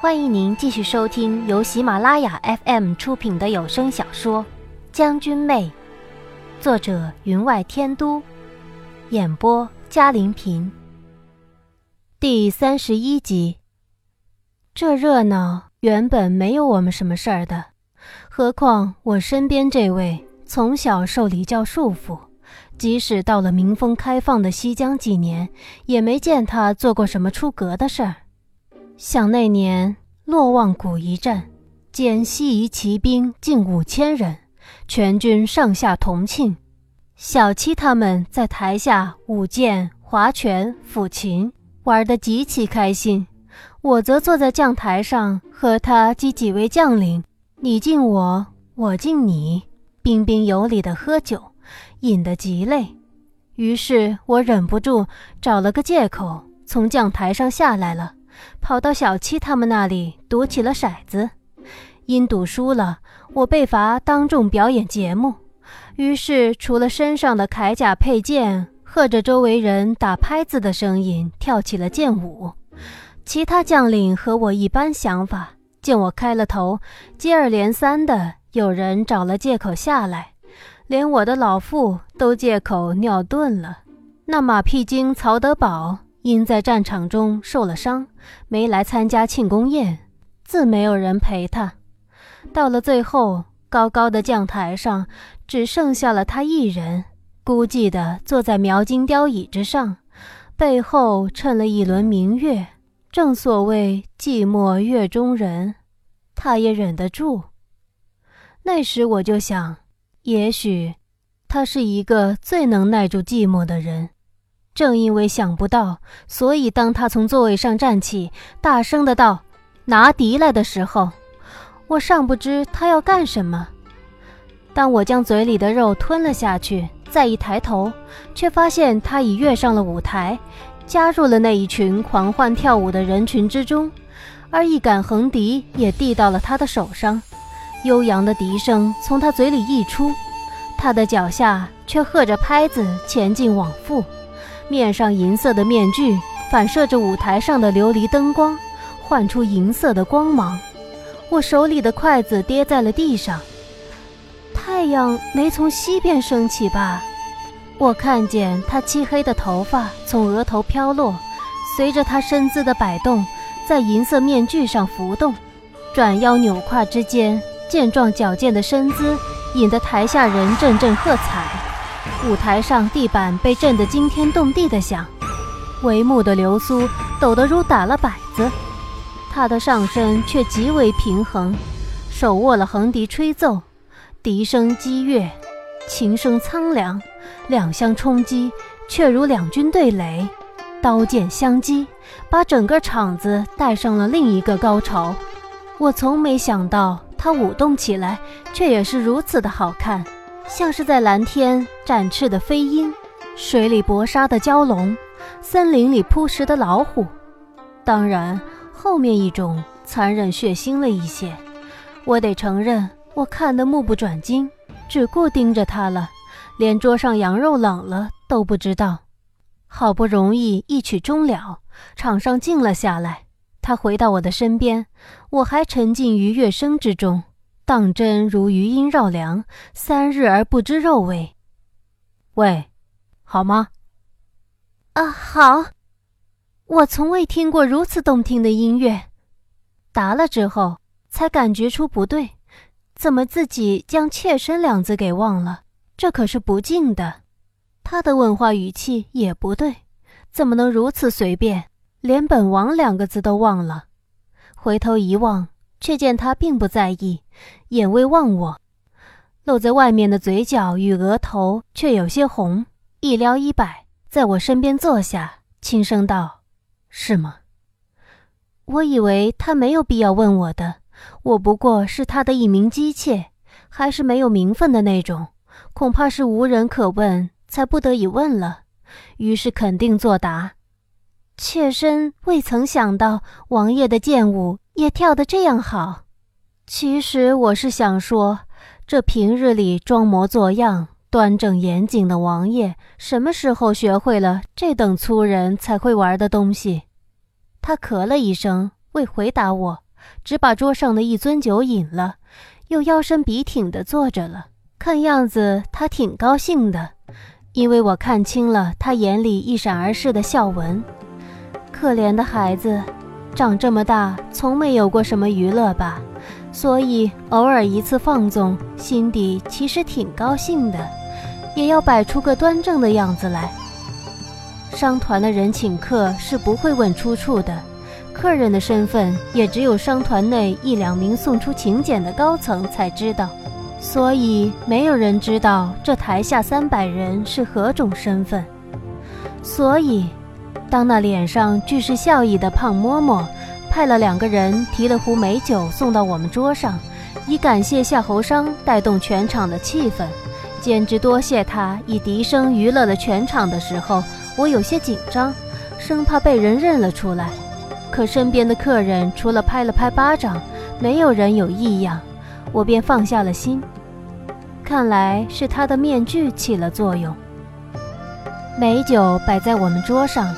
欢迎您继续收听由喜马拉雅 FM 出品的有声小说《将军妹》，作者云外天都，演播嘉玲平。第三十一集。这热闹原本没有我们什么事儿的，何况我身边这位从小受礼教束缚，即使到了民风开放的西江几年，也没见他做过什么出格的事儿。想那年洛望谷一战，见西夷骑兵近五千人，全军上下同庆。小七他们在台下舞剑、划拳、抚琴，玩得极其开心。我则坐在将台上，和他及几位将领，你敬我，我敬你，彬彬有礼地喝酒，饮得极累。于是我忍不住找了个借口，从将台上下来了。跑到小七他们那里赌起了骰子，因赌输了，我被罚当众表演节目。于是，除了身上的铠甲佩剑和着周围人打拍子的声音，跳起了剑舞。其他将领和我一般想法，见我开了头，接二连三的有人找了借口下来，连我的老父都借口尿遁了。那马屁精曹德宝。因在战场中受了伤，没来参加庆功宴，自没有人陪他。到了最后，高高的将台上只剩下了他一人，孤寂地坐在描金雕椅之上，背后衬了一轮明月。正所谓寂寞月中人，他也忍得住。那时我就想，也许他是一个最能耐住寂寞的人。正因为想不到，所以当他从座位上站起，大声的道：“拿笛来”的时候，我尚不知他要干什么。当我将嘴里的肉吞了下去，再一抬头，却发现他已跃上了舞台，加入了那一群狂欢跳舞的人群之中，而一杆横笛也递到了他的手上，悠扬的笛声从他嘴里溢出，他的脚下却和着拍子前进往复。面上银色的面具反射着舞台上的琉璃灯光，幻出银色的光芒。我手里的筷子跌在了地上。太阳没从西边升起吧？我看见他漆黑的头发从额头飘落，随着他身姿的摆动，在银色面具上浮动。转腰扭胯之间，健壮矫健的身姿引得台下人阵阵喝彩。舞台上地板被震得惊天动地的响，帷幕的流苏抖得如打了摆子。他的上身却极为平衡，手握了横笛吹奏，笛声激越，琴声苍凉，两相冲击，却如两军对垒，刀剑相击，把整个场子带上了另一个高潮。我从没想到他舞动起来，却也是如此的好看。像是在蓝天展翅的飞鹰，水里搏杀的蛟龙，森林里扑食的老虎。当然，后面一种残忍血腥了一些。我得承认，我看得目不转睛，只顾盯着他了，连桌上羊肉冷了都不知道。好不容易一曲终了，场上静了下来，他回到我的身边，我还沉浸于乐声之中。当真如余音绕梁，三日而不知肉味。喂，好吗？啊，好。我从未听过如此动听的音乐。答了之后，才感觉出不对，怎么自己将“妾身”两字给忘了？这可是不敬的。他的问话语气也不对，怎么能如此随便，连“本王”两个字都忘了？回头一望。却见他并不在意，眼未望我，露在外面的嘴角与额头却有些红，一撩衣摆，在我身边坐下，轻声道：“是吗？”我以为他没有必要问我的，我不过是他的一名姬妾，还是没有名分的那种，恐怕是无人可问，才不得已问了。于是肯定作答：“妾身未曾想到王爷的剑舞。”也跳得这样好，其实我是想说，这平日里装模作样、端正严谨的王爷，什么时候学会了这等粗人才会玩的东西？他咳了一声，未回答我，只把桌上的一樽酒饮了，又腰身笔挺地坐着了。看样子他挺高兴的，因为我看清了他眼里一闪而逝的笑纹。可怜的孩子，长这么大从没有过什么娱乐吧？所以偶尔一次放纵，心底其实挺高兴的，也要摆出个端正的样子来。商团的人请客是不会问出处的，客人的身份也只有商团内一两名送出请柬的高层才知道。所以没有人知道这台下三百人是何种身份。所以，当那脸上俱是笑意的胖嬷嬷派了两个人提了壶美酒送到我们桌上，以感谢夏侯商带动全场的气氛，简直多谢他以笛声娱乐了全场的时候，我有些紧张，生怕被人认了出来。可身边的客人除了拍了拍巴掌，没有人有异样。我便放下了心，看来是他的面具起了作用。美酒摆在我们桌上，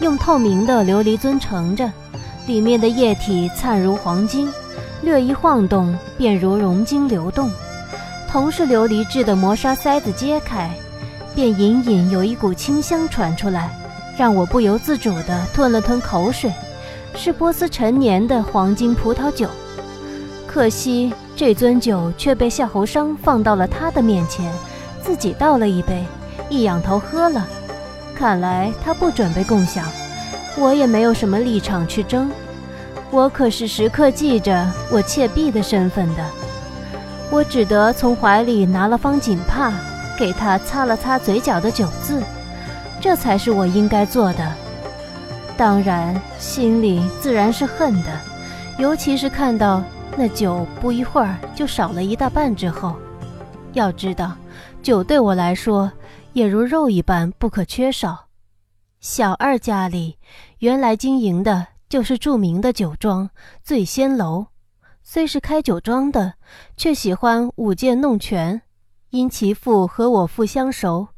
用透明的琉璃樽盛着，里面的液体灿如黄金，略一晃动便如熔金流动。同是琉璃制的磨砂塞子揭开，便隐隐有一股清香传出来，让我不由自主地吞了吞口水。是波斯陈年的黄金葡萄酒，可惜。这樽酒却被夏侯商放到了他的面前，自己倒了一杯，一仰头喝了。看来他不准备共享，我也没有什么立场去争。我可是时刻记着我妾婢的身份的。我只得从怀里拿了方锦帕，给他擦了擦嘴角的酒渍，这才是我应该做的。当然，心里自然是恨的，尤其是看到。那酒不一会儿就少了一大半之后，要知道，酒对我来说也如肉一般不可缺少。小二家里原来经营的就是著名的酒庄醉仙楼，虽是开酒庄的，却喜欢舞剑弄拳。因其父和我父相熟，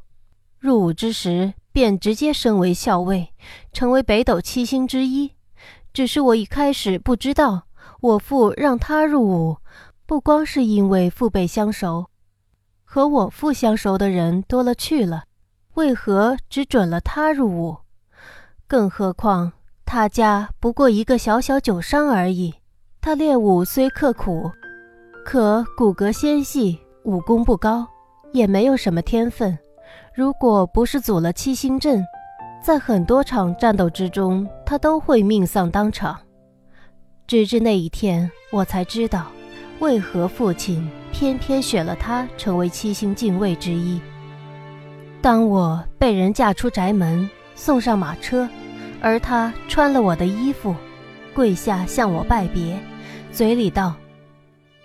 入伍之时便直接升为校尉，成为北斗七星之一。只是我一开始不知道。我父让他入伍，不光是因为父辈相熟，和我父相熟的人多了去了，为何只准了他入伍？更何况他家不过一个小小酒商而已。他练武虽刻苦，可骨骼纤细，武功不高，也没有什么天分。如果不是组了七星阵，在很多场战斗之中，他都会命丧当场。直至那一天，我才知道，为何父亲偏偏选了他成为七星禁卫之一。当我被人嫁出宅门，送上马车，而他穿了我的衣服，跪下向我拜别，嘴里道：“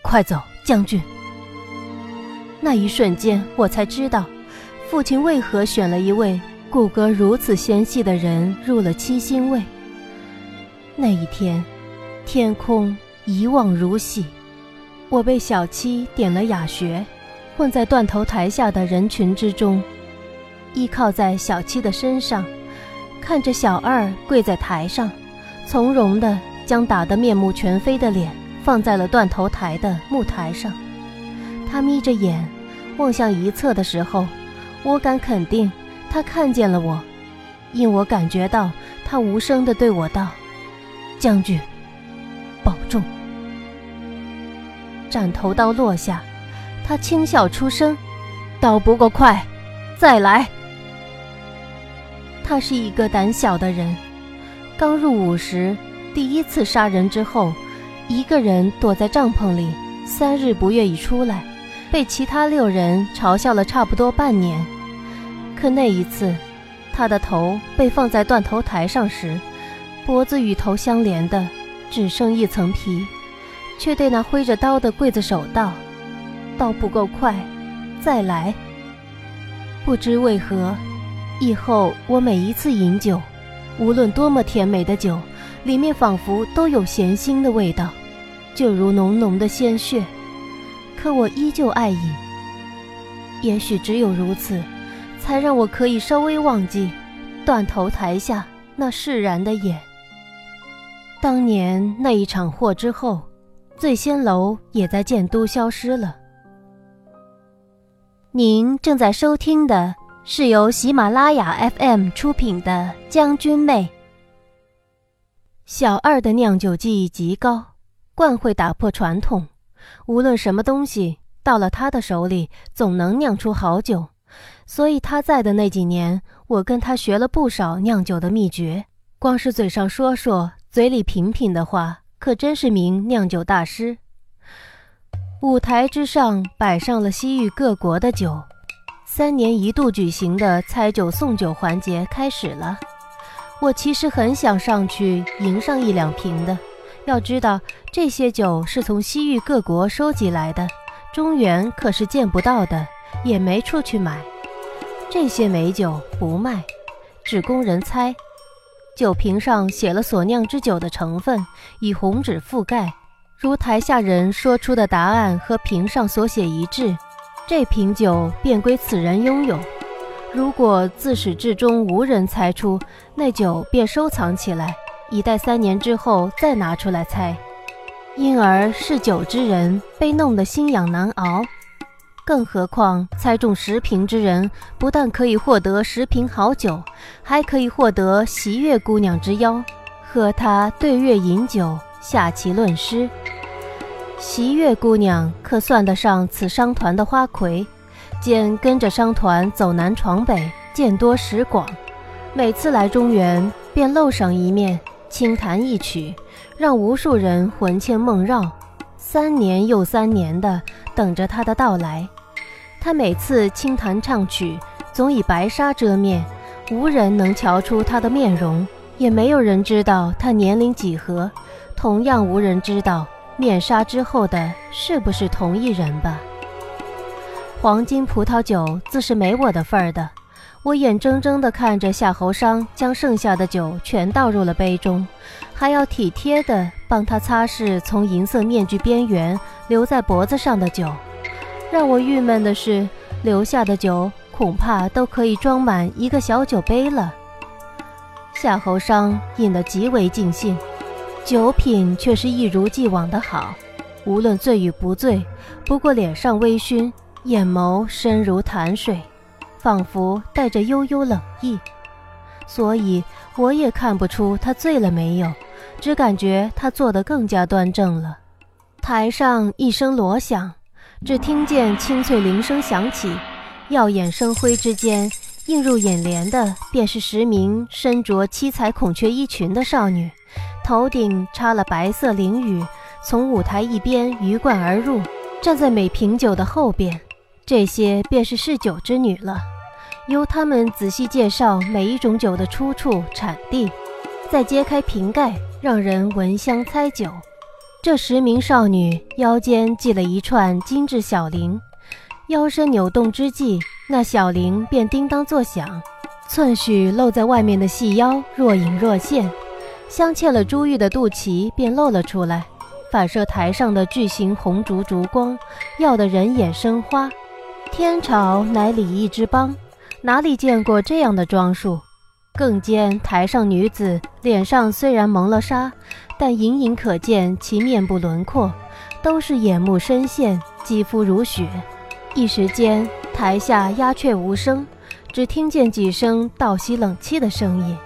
快走，将军。”那一瞬间，我才知道，父亲为何选了一位骨骼如此纤细的人入了七星卫。那一天。天空一望如洗，我被小七点了哑穴，混在断头台下的人群之中，依靠在小七的身上，看着小二跪在台上，从容地将打得面目全非的脸放在了断头台的木台上。他眯着眼望向一侧的时候，我敢肯定他看见了我，因我感觉到他无声地对我道：“将军。”斩头刀落下，他轻笑出声：“刀不够快，再来。”他是一个胆小的人，刚入伍时第一次杀人之后，一个人躲在帐篷里，三日不愿意出来，被其他六人嘲笑了差不多半年。可那一次，他的头被放在断头台上时，脖子与头相连的。只剩一层皮，却对那挥着刀的刽子手道：“刀不够快，再来。”不知为何，以后我每一次饮酒，无论多么甜美的酒，里面仿佛都有咸腥的味道，就如浓浓的鲜血。可我依旧爱饮。也许只有如此，才让我可以稍微忘记断头台下那释然的眼。当年那一场祸之后，醉仙楼也在建都消失了。您正在收听的是由喜马拉雅 FM 出品的《将军妹》。小二的酿酒技艺极高，惯会打破传统，无论什么东西到了他的手里，总能酿出好酒。所以他在的那几年，我跟他学了不少酿酒的秘诀。光是嘴上说说。嘴里品品的话，可真是名酿酒大师。舞台之上摆上了西域各国的酒，三年一度举行的猜酒送酒环节开始了。我其实很想上去迎上一两瓶的，要知道这些酒是从西域各国收集来的，中原可是见不到的，也没处去买。这些美酒不卖，只供人猜。酒瓶上写了所酿之酒的成分，以红纸覆盖。如台下人说出的答案和瓶上所写一致，这瓶酒便归此人拥有；如果自始至终无人猜出，那酒便收藏起来，以待三年之后再拿出来猜。因而嗜酒之人被弄得心痒难熬。更何况猜中十瓶之人，不但可以获得十瓶好酒，还可以获得席月姑娘之邀，和她对月饮酒，下棋论诗。席月姑娘可算得上此商团的花魁，兼跟着商团走南闯北，见多识广，每次来中原便露上一面，轻弹一曲，让无数人魂牵梦绕，三年又三年的等着她的到来。他每次轻弹唱曲，总以白纱遮面，无人能瞧出他的面容，也没有人知道他年龄几何，同样无人知道面纱之后的是不是同一人吧。黄金葡萄酒自是没我的份儿的，我眼睁睁地看着夏侯商将剩下的酒全倒入了杯中，还要体贴地帮他擦拭从银色面具边缘留在脖子上的酒。让我郁闷的是，留下的酒恐怕都可以装满一个小酒杯了。夏侯商饮得极为尽兴，酒品却是一如既往的好，无论醉与不醉，不过脸上微醺，眼眸深如潭水，仿佛带着悠悠冷意。所以我也看不出他醉了没有，只感觉他坐得更加端正了。台上一声锣响。只听见清脆铃声响起，耀眼生辉之间，映入眼帘的便是十名身着七彩孔雀衣裙的少女，头顶插了白色翎羽，从舞台一边鱼贯而入，站在每瓶酒的后边。这些便是试酒之女了，由她们仔细介绍每一种酒的出处、产地，再揭开瓶盖，让人闻香猜酒。这十名少女腰间系了一串精致小铃，腰身扭动之际，那小铃便叮当作响，寸许露在外面的细腰若隐若现，镶嵌了珠玉的肚脐便露了出来，反射台上的巨型红烛烛光，耀得人眼生花。天朝乃礼义之邦，哪里见过这样的装束？更见台上女子脸上虽然蒙了纱。但隐隐可见其面部轮廓，都是眼目深陷，肌肤如雪。一时间，台下鸦雀无声，只听见几声倒吸冷气的声音。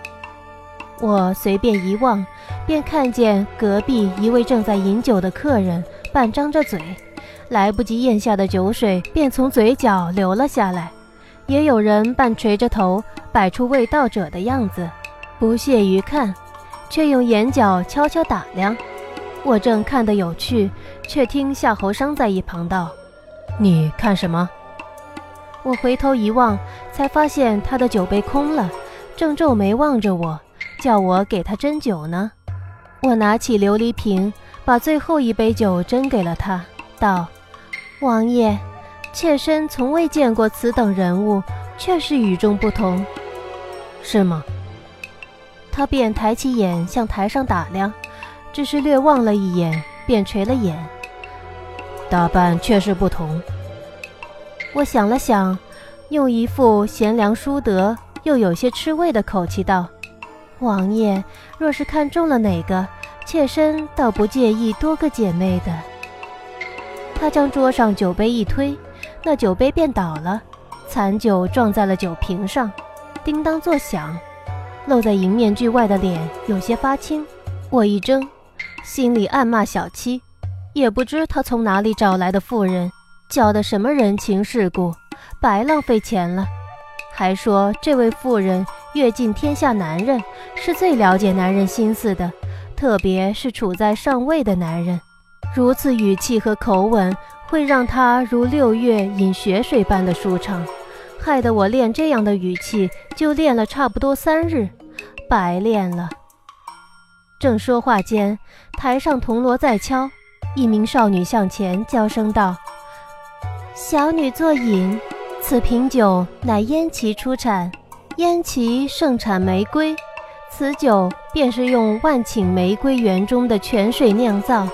我随便一望，便看见隔壁一位正在饮酒的客人，半张着嘴，来不及咽下的酒水便从嘴角流了下来；也有人半垂着头，摆出未到者的样子，不屑于看。却用眼角悄悄打量，我正看得有趣，却听夏侯商在一旁道：“你看什么？”我回头一望，才发现他的酒杯空了，正皱眉望着我，叫我给他斟酒呢。我拿起琉璃瓶，把最后一杯酒斟给了他，道：“王爷，妾身从未见过此等人物，确是与众不同，是吗？”他便抬起眼向台上打量，只是略望了一眼，便垂了眼。打扮确实不同。我想了想，用一副贤良淑德又有些吃味的口气道：“王爷若是看中了哪个，妾身倒不介意多个姐妹的。他将桌上酒杯一推，那酒杯便倒了，残酒撞在了酒瓶上，叮当作响。露在迎面具外的脸有些发青，我一怔，心里暗骂小七，也不知他从哪里找来的妇人，教的什么人情世故，白浪费钱了。还说这位妇人阅尽天下男人，是最了解男人心思的，特别是处在上位的男人，如此语气和口吻会让他如六月饮雪水般的舒畅。害得我练这样的语气，就练了差不多三日，白练了。正说话间，台上铜锣在敲，一名少女向前娇声道：“小女作饮，此瓶酒乃燕齐出产，燕齐盛产玫瑰，此酒便是用万顷玫瑰园中的泉水酿造，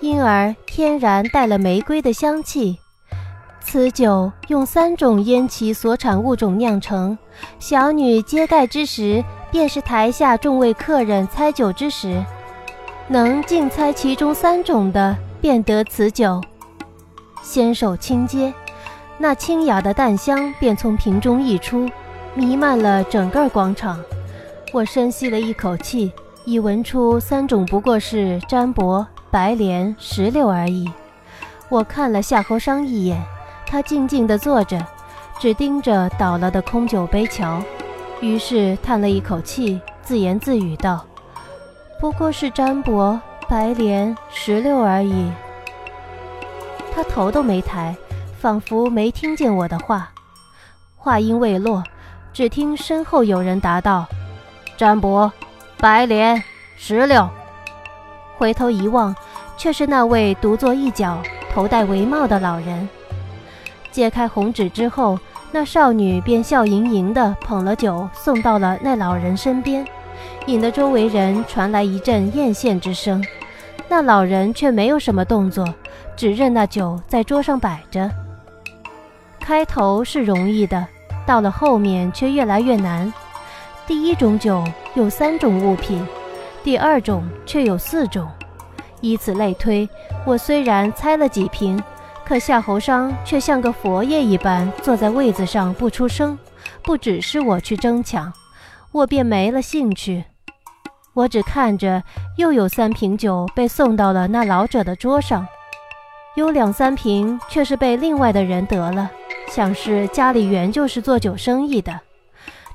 因而天然带了玫瑰的香气。”此酒用三种烟齐所产物种酿成，小女揭盖之时，便是台下众位客人猜酒之时，能竞猜其中三种的，便得此酒。纤手轻接，那清雅的淡香便从瓶中溢出，弥漫了整个广场。我深吸了一口气，已闻出三种不过是占卜、白莲、石榴而已。我看了夏侯商一眼。他静静地坐着，只盯着倒了的空酒杯瞧，于是叹了一口气，自言自语道：“不过是占卜、白莲、石榴而已。”他头都没抬，仿佛没听见我的话。话音未落，只听身后有人答道：“占卜、白莲、石榴。”回头一望，却是那位独坐一角、头戴帷帽的老人。揭开红纸之后，那少女便笑盈盈地捧了酒送到了那老人身边，引得周围人传来一阵艳羡之声。那老人却没有什么动作，只任那酒在桌上摆着。开头是容易的，到了后面却越来越难。第一种酒有三种物品，第二种却有四种，以此类推，我虽然猜了几瓶。可夏侯商却像个佛爷一般坐在位子上不出声，不只是我去争抢，我便没了兴趣。我只看着又有三瓶酒被送到了那老者的桌上，有两三瓶却是被另外的人得了，想是家里原就是做酒生意的。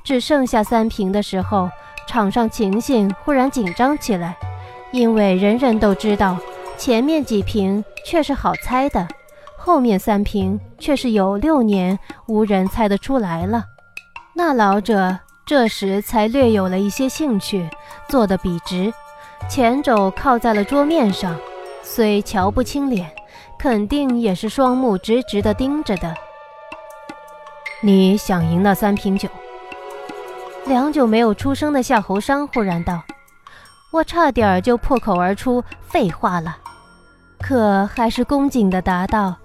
只剩下三瓶的时候，场上情形忽然紧张起来，因为人人都知道前面几瓶却是好猜的。后面三瓶却是有六年无人猜得出来了。那老者这时才略有了一些兴趣，坐得笔直，前肘靠在了桌面上，虽瞧不清脸，肯定也是双目直直地盯着的。你想赢那三瓶酒？良久没有出声的夏侯商忽然道：“我差点就破口而出废话了，可还是恭敬地答道。”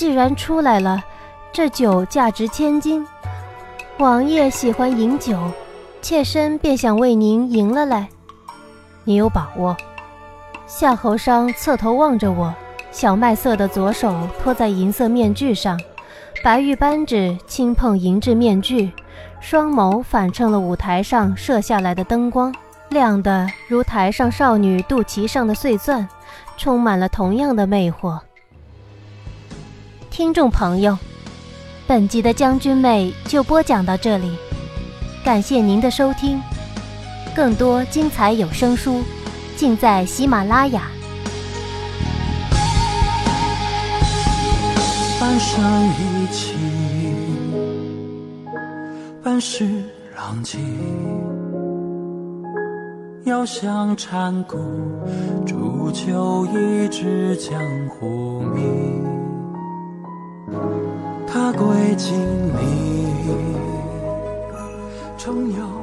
既然出来了，这酒价值千金，王爷喜欢饮酒，妾身便想为您赢了来。你有把握？夏侯商侧头望着我，小麦色的左手托在银色面具上，白玉扳指轻碰银质面具，双眸反衬了舞台上射下来的灯光，亮得如台上少女肚脐上的碎钻，充满了同样的魅惑。听众朋友，本集的将军妹就播讲到这里，感谢您的收听，更多精彩有声书尽在喜马拉雅。半生一起，半世浪迹，遥想禅谷，煮酒一支江湖。他归经历，重游。